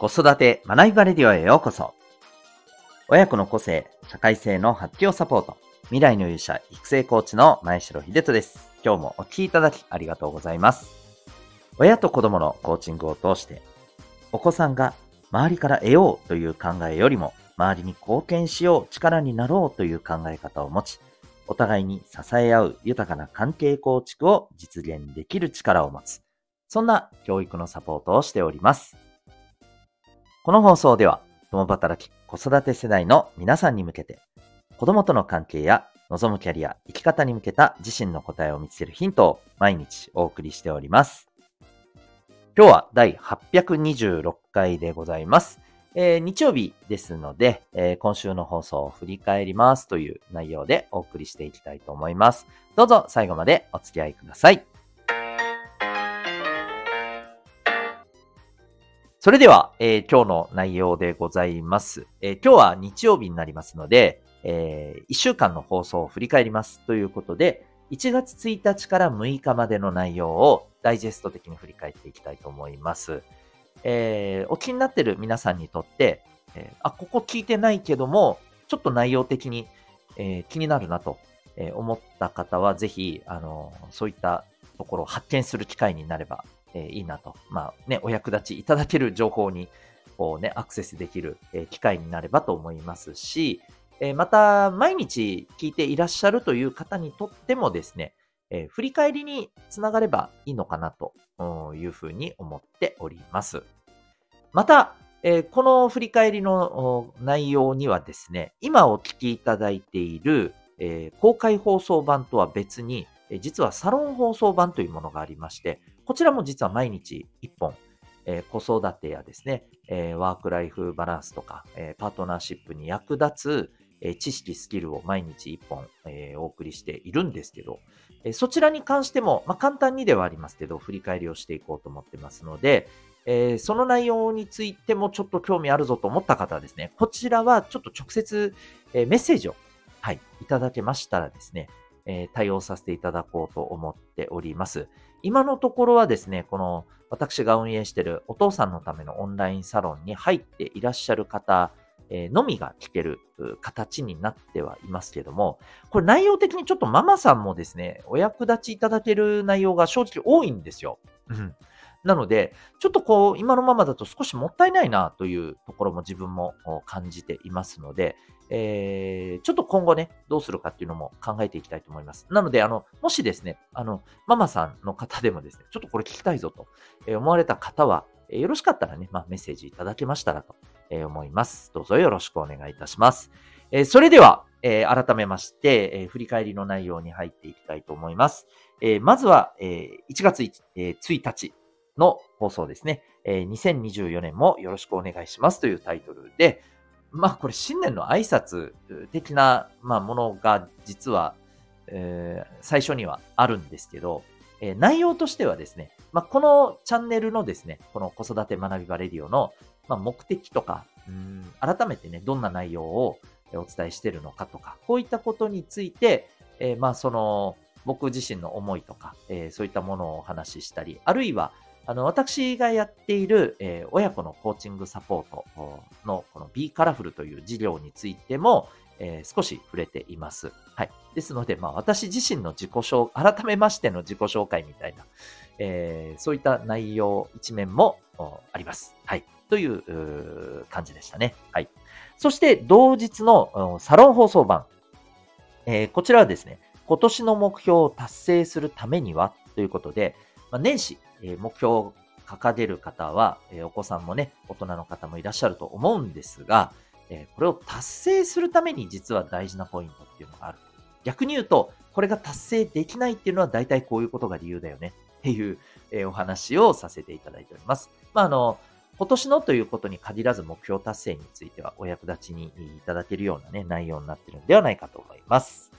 子育て学びバレディオへようこそ。親子の個性、社会性の発揮をサポート。未来の勇者、育成コーチの前城秀人です。今日もお聴きいただきありがとうございます。親と子供のコーチングを通して、お子さんが周りから得ようという考えよりも、周りに貢献しよう、力になろうという考え方を持ち、お互いに支え合う豊かな関係構築を実現できる力を持つ。そんな教育のサポートをしております。この放送では、共働き子育て世代の皆さんに向けて、子供との関係や望むキャリア、生き方に向けた自身の答えを見つけるヒントを毎日お送りしております。今日は第826回でございます。えー、日曜日ですので、えー、今週の放送を振り返りますという内容でお送りしていきたいと思います。どうぞ最後までお付き合いください。それでは、えー、今日の内容でございます。えー、今日は日曜日になりますので、えー、1週間の放送を振り返りますということで、1月1日から6日までの内容をダイジェスト的に振り返っていきたいと思います。えー、お気になっている皆さんにとって、えー、あ、ここ聞いてないけども、ちょっと内容的に、えー、気になるなと思った方は、ぜひ、あの、そういったところを発見する機会になればえー、いいなと。まあね、お役立ちいただける情報に、こうね、アクセスできる、えー、機会になればと思いますし、えー、また、毎日聞いていらっしゃるという方にとってもですね、え振り返りにつながればいいのかなというふうに思っております。また、えこの振り返りの内容にはですね、今お聞きいただいている、え公開放送版とは別に、実はサロン放送版というものがありまして、こちらも実は毎日1本、えー、子育てやですね、えー、ワークライフバランスとか、えー、パートナーシップに役立つ、え知識、スキルを毎日1本、えお送りしているんですけど、えそちらに関しても、まあ、簡単にではありますけど、振り返りをしていこうと思ってますので、えその内容についてもちょっと興味あるぞと思った方はですね、こちらはちょっと直接、えメッセージを、はい、いただけましたらですね、え対応させていただこうと思っております。今のところはですね、この私が運営しているお父さんのためのオンラインサロンに入っていらっしゃる方のみが聞ける形になってはいますけども、これ内容的にちょっとママさんもですね、お役立ちいただける内容が正直多いんですよ。うん。なので、ちょっとこう、今のままだと少しもったいないなというところも自分も感じていますので、えー、ちょっと今後ね、どうするかっていうのも考えていきたいと思います。なので、あの、もしですね、あの、ママさんの方でもですね、ちょっとこれ聞きたいぞと思われた方は、よろしかったらね、まあ、メッセージいただけましたらと思います。どうぞよろしくお願いいたします。えそれでは、え改めまして、え振り返りの内容に入っていきたいと思います。えまずは、え1月 1,、え1日の放送ですね、え2024年もよろしくお願いしますというタイトルで、まあこれ新年の挨拶的な、まあ、ものが実は、えー、最初にはあるんですけど、えー、内容としてはですね、まあ、このチャンネルのですね、この子育て学びバレディオの、まあ、目的とか、うん改めてね、どんな内容をお伝えしているのかとか、こういったことについて、えー、まあその僕自身の思いとか、えー、そういったものをお話ししたり、あるいは、あの、私がやっている、えー、親子のコーチングサポートのこの B カラフルという事業についても、えー、少し触れています。はい。ですので、まあ私自身の自己紹介、改めましての自己紹介みたいな、えー、そういった内容、一面もあります。はい。という感じでしたね。はい。そして同日のサロン放送版。えー、こちらはですね、今年の目標を達成するためにはということで、まあ、年始、え目標を掲げる方は、えお子さんもね、大人の方もいらっしゃると思うんですが、えこれを達成するために実は大事なポイントっていうのがある。逆に言うと、これが達成できないっていうのは大体こういうことが理由だよねっていう、えお話をさせていただいております。まあ、あの、今年のということに限らず目標達成についてはお役立ちにいただけるようなね、内容になってるんではないかと思います。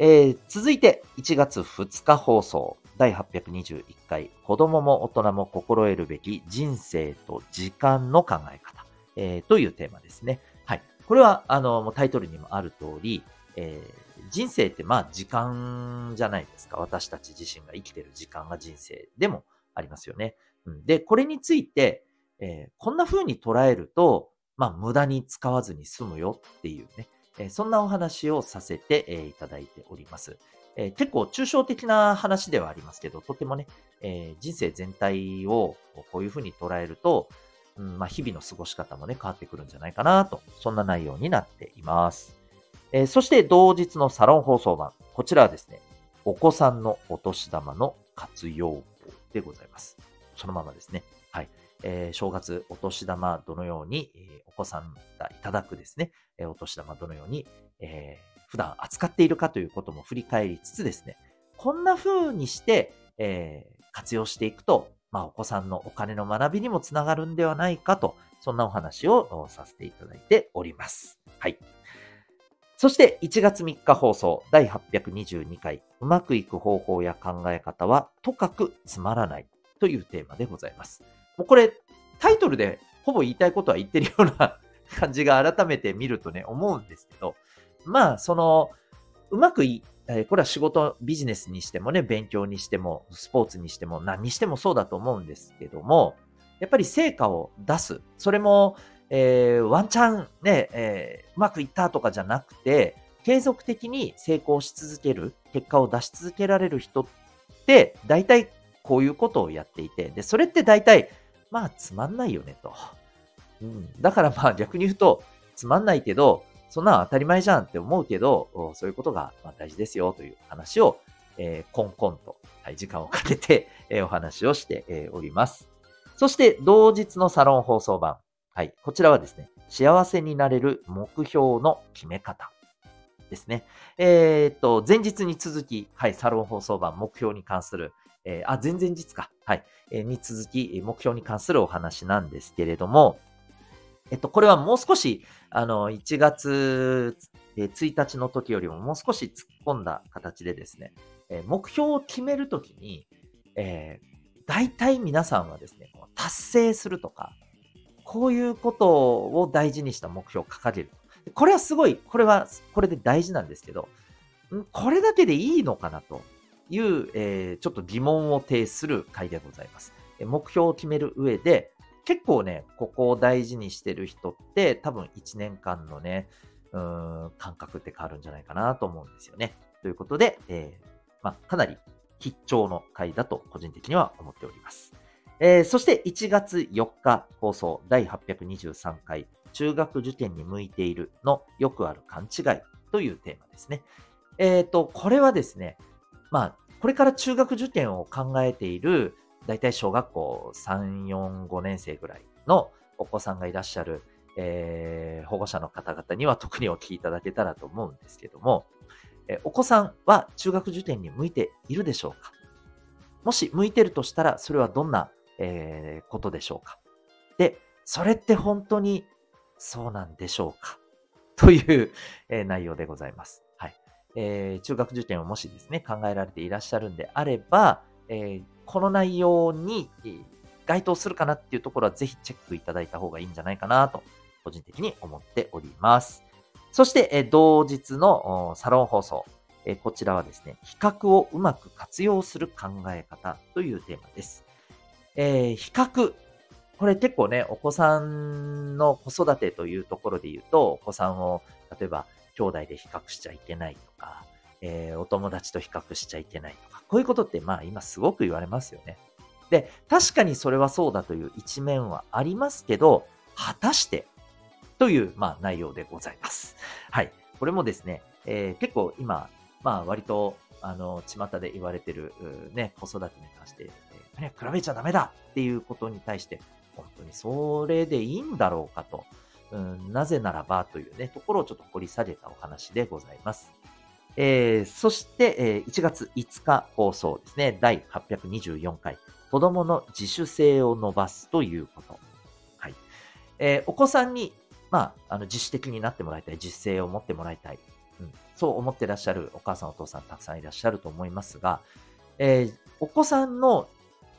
えー、続いて1月2日放送。第821回、子供も大人も心得るべき人生と時間の考え方、えー、というテーマですね。はい。これは、あの、タイトルにもある通り、えー、人生ってまあ時間じゃないですか。私たち自身が生きてる時間が人生でもありますよね。うん、で、これについて、えーこんな風に捉えると、まあ、無駄に使わずに済むよっていうね、えーそんなお話をさせて、えーいただいております。えー結構抽象的な話ではありますけど、とてもね、えー人生全体をこういう風に捉えると、うんまあ、日々の過ごし方もね、変わってくるんじゃないかなと、そんな内容になっています。えーそして同日のサロン放送版。こちらはですね、お子さんのお年玉の活用法でございます。そのままですね。はい。えー正月お年玉どのように、えーお子さんがいただくですね、えーお年玉どのように、えー普段扱っているかということも振り返りつつですね、こんな風にして、えー活用していくと、まあ、お子さんのお金の学びにもつながるんではないかと、そんなお話をさせていただいております。はい。そして1月3日放送第822回うまくいく方法や考え方はとかくつまらないというテーマでございます。もうこれタイトルでほぼ言いたいことは言ってるような感じが改めて見るとね思うんですけど、まあそのうまくい、えこれは仕事、ビジネスにしてもね、勉強にしても、スポーツにしても、何にしてもそうだと思うんですけども、やっぱり成果を出す。それも、えーワンチャンね、えーうまくいったとかじゃなくて、継続的に成功し続ける、結果を出し続けられる人って、大体こういうことをやっていて、で、それって大体、まあつまんないよねと。うん、だからまあ逆に言うと、つまんないけど、そんな当たり前じゃんって思うけど、そういうことが大事ですよという話を、えーコンコンと、はい、時間をかけて、えーお話をして、えーおります。そして、同日のサロン放送版。はい。こちらはですね、幸せになれる目標の決め方ですね。えーっと、前日に続き、はい、サロン放送版、目標に関する、えーあ、前々日か。はい。えーに続き、目標に関するお話なんですけれども、えっと、これはもう少し、あの、1月1日の時よりももう少し突っ込んだ形でですね、え目標を決めるときに、えー大体皆さんはですね、達成するとか、こういうことを大事にした目標を掲げる。これはすごい、これは、これで大事なんですけど、これだけでいいのかなという、えーちょっと疑問を呈する回でございます。目標を決める上で、結構ね、ここを大事にしてる人って多分1年間のね、うーん、感覚って変わるんじゃないかなと思うんですよね。ということで、えーまあ、かなり必聴の回だと個人的には思っております。えーそして1月4日放送第823回中学受験に向いているのよくある勘違いというテーマですね。えっ、と、これはですね、まあ、これから中学受験を考えている、だいたい小学校3、4、5年生ぐらいのお子さんがいらっしゃる、えー保護者の方々には特にお聞きいただけたらと思うんですけども、えーお子さんは中学受験に向いているでしょうか？もし向いてるとしたら、それはどんな、えーことでしょうか？で、それって本当にそうなんでしょうか？という、え内容でございます。はい。えー中学受験をもしですね、考えられていらっしゃるんであれば、えーこの内容に該当するかなっていうところはぜひチェックいただいた方がいいんじゃないかなと、個人的に思っております。そして、同日のサロン放送。こちらはですね、比較をうまく活用する考え方というテーマです。えー比較。これ結構ね、お子さんの子育てというところで言うと、お子さんを、例えば、兄弟で比較しちゃいけないとか、えーお友達と比較しちゃいけないとか、こういうことってまあ今すごく言われますよね。で、確かにそれはそうだという一面はありますけど、果たしてという、まあ、内容でございます。はい。これもですね、えー結構今、まあ割と、あの、巷で言われてる、ね、子育てに関して、えー、比べちゃダメだっていうことに対して、本当にそれでいいんだろうかと、うん、なぜならばというね、ところをちょっと掘り下げたお話でございます。えーそして、えー1月5日放送ですね、第824回、子供の自主性を伸ばすということ。はい。えーお子さんに、まあ、あの、自主的になってもらいたい、自主性を持ってもらいたい。うん、そう思ってらっしゃるお母さんお父さんたくさんいらっしゃると思いますが、えーお子さんの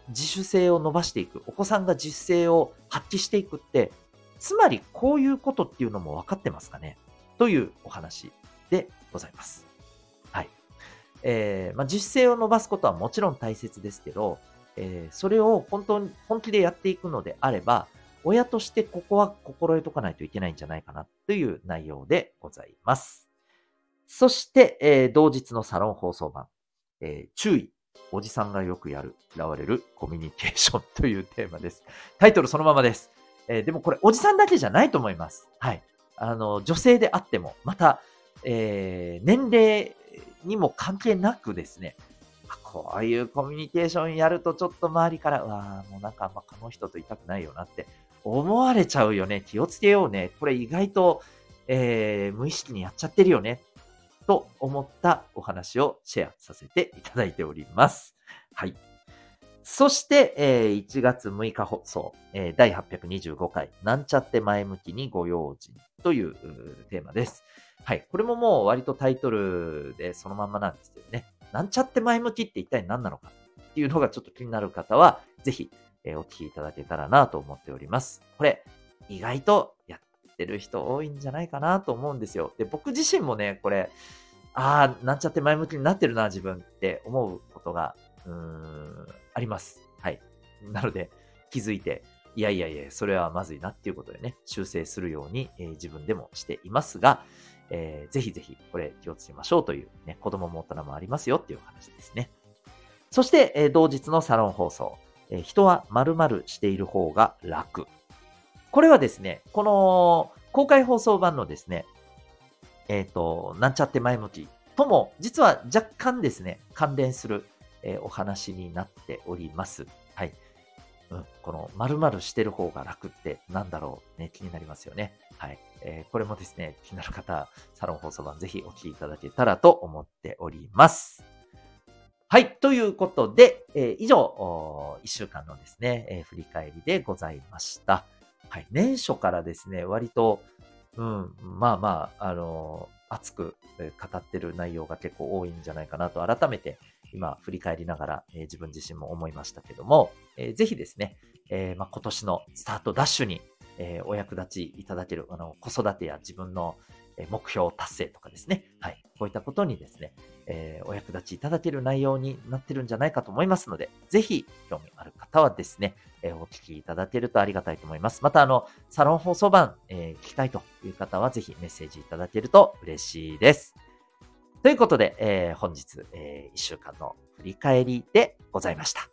自主性を伸ばしていく、お子さんが自主性を発揮していくって、つまりこういうことっていうのも分かってますかねというお話でございます。えーまあ、自主性を伸ばすことはもちろん大切ですけど、えーそれを本当に本気でやっていくのであれば、親としてここは心得とかないといけないんじゃないかなという内容でございます。そして、えー、同日のサロン放送版、えー、注意、おじさんがよくやる、嫌われるコミュニケーションというテーマです。タイトルそのままです。えー、でもこれ、おじさんだけじゃないと思います。はい。あの、女性であっても、また、えー、年齢にも関係なくですね、こういうコミュニケーションやるとちょっと周りから、わあもうなんかあんまこの人といたくないよなって思われちゃうよね。気をつけようね。これ意外と、えー、無意識にやっちゃってるよね。と思ったお話をシェアさせていただいております。はい。そして、えー、1月6日放送、えー、第825回、なんちゃって前向きにご用心というテーマです。はい。これももう割とタイトルでそのまんまなんですけどね。なんちゃって前向きって一体何なのかっていうのがちょっと気になる方は、ぜひ、えー、お聞きいただけたらなと思っております。これ、意外とやってる人多いんじゃないかなと思うんですよ。で、僕自身もね、これ、ああ、なんちゃって前向きになってるな、自分って思うことが、うーん、あります。はい。なので、気づいて、いやいやいや、それはまずいなっていうことでね、修正するように、えー、自分でもしていますが、えー、ぜひぜひこれ気をつけましょうというね、子供も大人もありますよっていう話ですね。そして、えー、同日のサロン放送、えー、人は〇〇している方が楽。これはですね、この公開放送版のですね、えっ、ー、と、なんちゃって前向きとも、実は若干ですね、関連する、えー、お話になっております。はい。うん、この〇〇してる方が楽ってなんだろうね、気になりますよね。はい。えー、これもですね、気になる方、サロン放送版ぜひお聞きいただけたらと思っております。はい。ということで、えー、以上、1週間のですね、えー、振り返りでございました。はい。年初からですね、割と、うん、まあまあ、あの熱く語ってる内容が結構多いんじゃないかなと改めて今振り返りながら、えー、自分自身も思いましたけども、えー、ぜひですね、えー、まあ、今年のスタートダッシュに、えお役立ちいただける、あの、子育てや自分の目標達成とかですね。はい。こういったことにですね、えお役立ちいただける内容になってるんじゃないかと思いますので、ぜひ興味ある方はですね、えお聞きいただけるとありがたいと思います。また、あの、サロン放送版、え聞きたいという方は、ぜひメッセージいただけると嬉しいです。ということで、えー、本日、えー、1週間の振り返りでございました。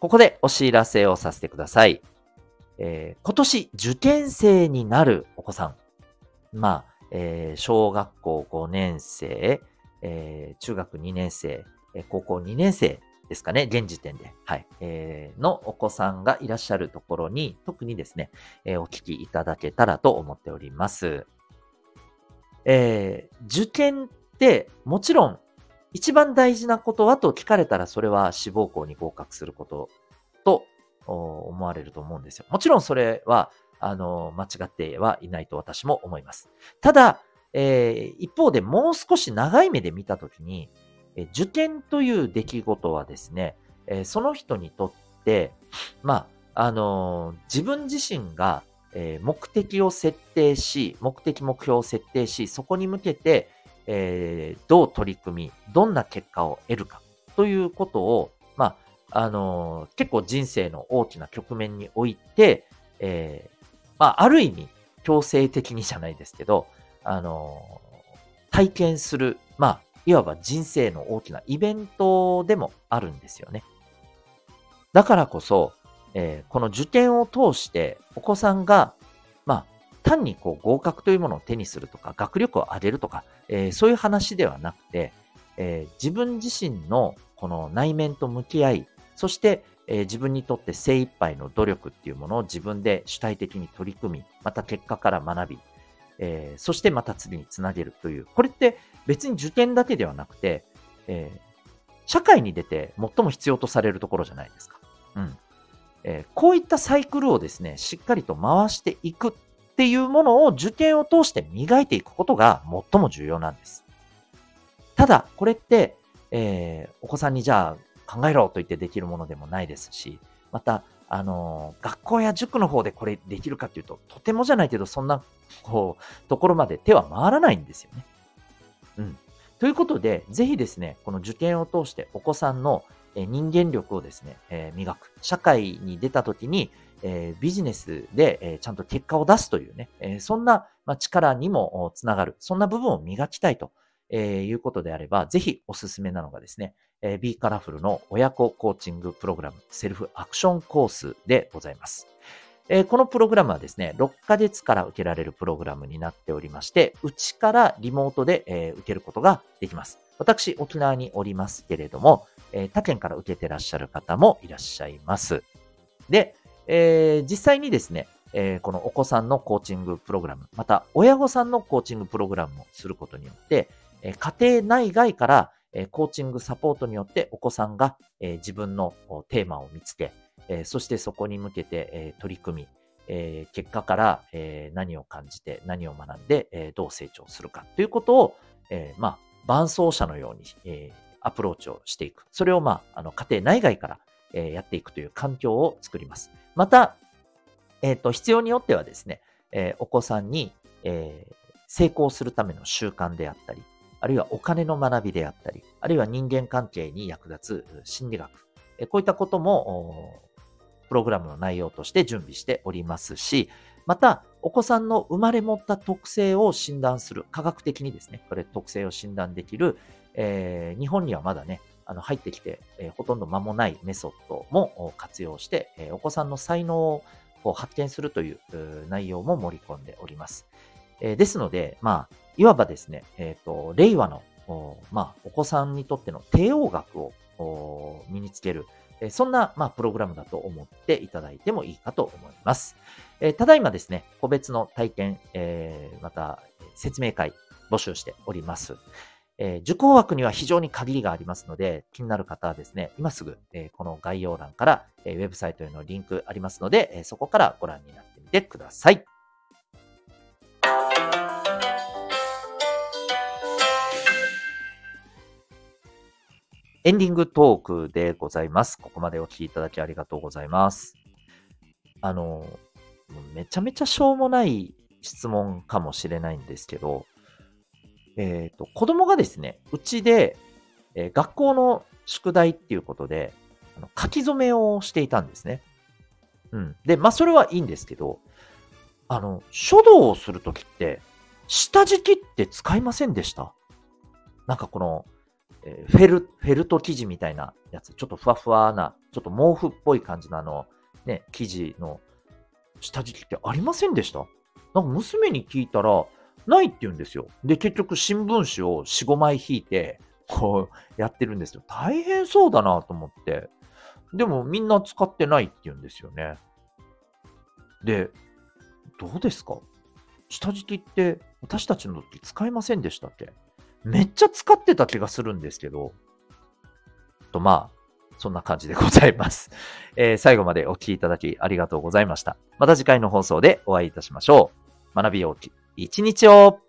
ここでお知らせをさせてください。えー、今年受験生になるお子さん。まあ、えー、小学校5年生、えー、中学2年生、え高校2年生ですかね、現時点で、はい、えー、のお子さんがいらっしゃるところに、特にですね、えー、お聞きいただけたらと思っております。えー、受験って、もちろん、一番大事なことはと聞かれたら、それは志望校に合格することと思われると思うんですよ。もちろんそれは、あの、間違ってはいないと私も思います。ただ、えー、一方でもう少し長い目で見たときに、受験という出来事はですね、その人にとって、まあ、あの自分自身が、目的を設定し、目的目標を設定し、そこに向けて、え、どう取り組み、どんな結果を得るかということを、まあ、あの結構人生の大きな局面において、え、まあ、ある意味、強制的にじゃないですけど、あの体験する、まあ、いわば人生の大きなイベントでもあるんですよね。だからこそ、えー、この受験を通してお子さんが、まあ、単にこう合格というものを手にするとか、学力を上げるとか、えー、そういう話ではなくて、えー、自分自身のこの内面と向き合い、そして、え、自分にとって精一杯の努力っていうものを自分で主体的に取り組み、また結果から学び、え、そしてまた次につなげるという、これって別に受験だけではなくて、えー、社会に出て最も必要とされるところじゃないですか。うん。えー、こういったサイクルをですね、しっかりと回していくっていうものを受験を通して磨いていくことが最も重要なんです。ただ、これって、えー、お子さんにじゃあ考えろと言ってできるものでもないですし、また、あの、学校や塾の方でこれできるかっていうと、とてもじゃないけど、そんな、こう、ところまで手は回らないんですよね。うん。ということで、ぜひですね、この受験を通してお子さんの人間力をですね、え磨く。社会に出た時に、えビジネスで、えちゃんと結果を出すというね、えそんな、ま力にもつながる。そんな部分を磨きたいと、えいうことであれば、ぜひおすすめなのがですね、え B カラフルの親子コーチングプログラムセルフアクションコースでございます。えー、このプログラムはですね、6ヶ月から受けられるプログラムになっておりまして、うちからリモートで、えー、受けることができます。私、沖縄におりますけれども、えー、他県から受けてらっしゃる方もいらっしゃいます。で、えー、実際にですね、えー、このお子さんのコーチングプログラム、また親御さんのコーチングプログラムをすることによって、えー、家庭内外から、えー、コーチングサポートによってお子さんが、えー、自分のテーマを見つけ、えー、そしてそこに向けて、えー、取り組み、えー、結果から、えー、何を感じて、何を学んで、えー、どう成長するかということを、えー、まあ、伴走者のように、えー、アプローチをしていく。それを、まあ、あの、家庭内外から、えー、やっていくという環境を作ります。また、えっ、ー、と、必要によってはですね、えー、お子さんに、えー、成功するための習慣であったり、あるいはお金の学びであったり、あるいは人間関係に役立つ心理学、こういったことも、プログラムの内容として準備しておりますし、また、お子さんの生まれ持った特性を診断する、科学的にですね、これ特性を診断できる、えー、日本にはまだね、あの入ってきて、えー、ほとんど間もないメソッドも活用して、えー、お子さんの才能を発見するという内容も盛り込んでおります。え、ですので、まあ、いわばですね、えっ、と、令和の、まあ、お子さんにとっての帝王学を身につける、えそんな、まあ、プログラムだと思っていただいてもいいかと思います。えただいまですね、個別の体験、えー、また説明会募集しております。えー、受講枠には非常に限りがありますので、気になる方はですね、今すぐ、えー、この概要欄から、えー、ウェブサイトへのリンクありますので、えそこからご覧になってみてください。エンディングトークでございます。ここまでお聞きいただきありがとうございます。あの、めちゃめちゃしょうもない質問かもしれないんですけど、えっ、ー、と、子供がですね、うちで、えー、学校の宿題っていうことで、あの書き初めをしていたんですね。うん。で、まあ、それはいいんですけど、あの、書道をするときって、下敷きって使いませんでした？なんかこの、えー、フェル、フェルト生地みたいなやつ、ちょっとふわふわな、ちょっと毛布っぽい感じのあの、ね、生地の下敷きってありませんでした？なんか娘に聞いたら、ないって言うんですよ。で、結局新聞紙を4、5枚引いて、こうやってるんですよ。大変そうだなと思って。でもみんな使ってないって言うんですよね。で、どうですか？下敷きって私たちの時使いませんでしたっけ？めっちゃ使ってた気がするんですけど、と、まあ、そんな感じでございます。えー、最後までお聴きいただきありがとうございました。また次回の放送でお会いいたしましょう。学びようき一日を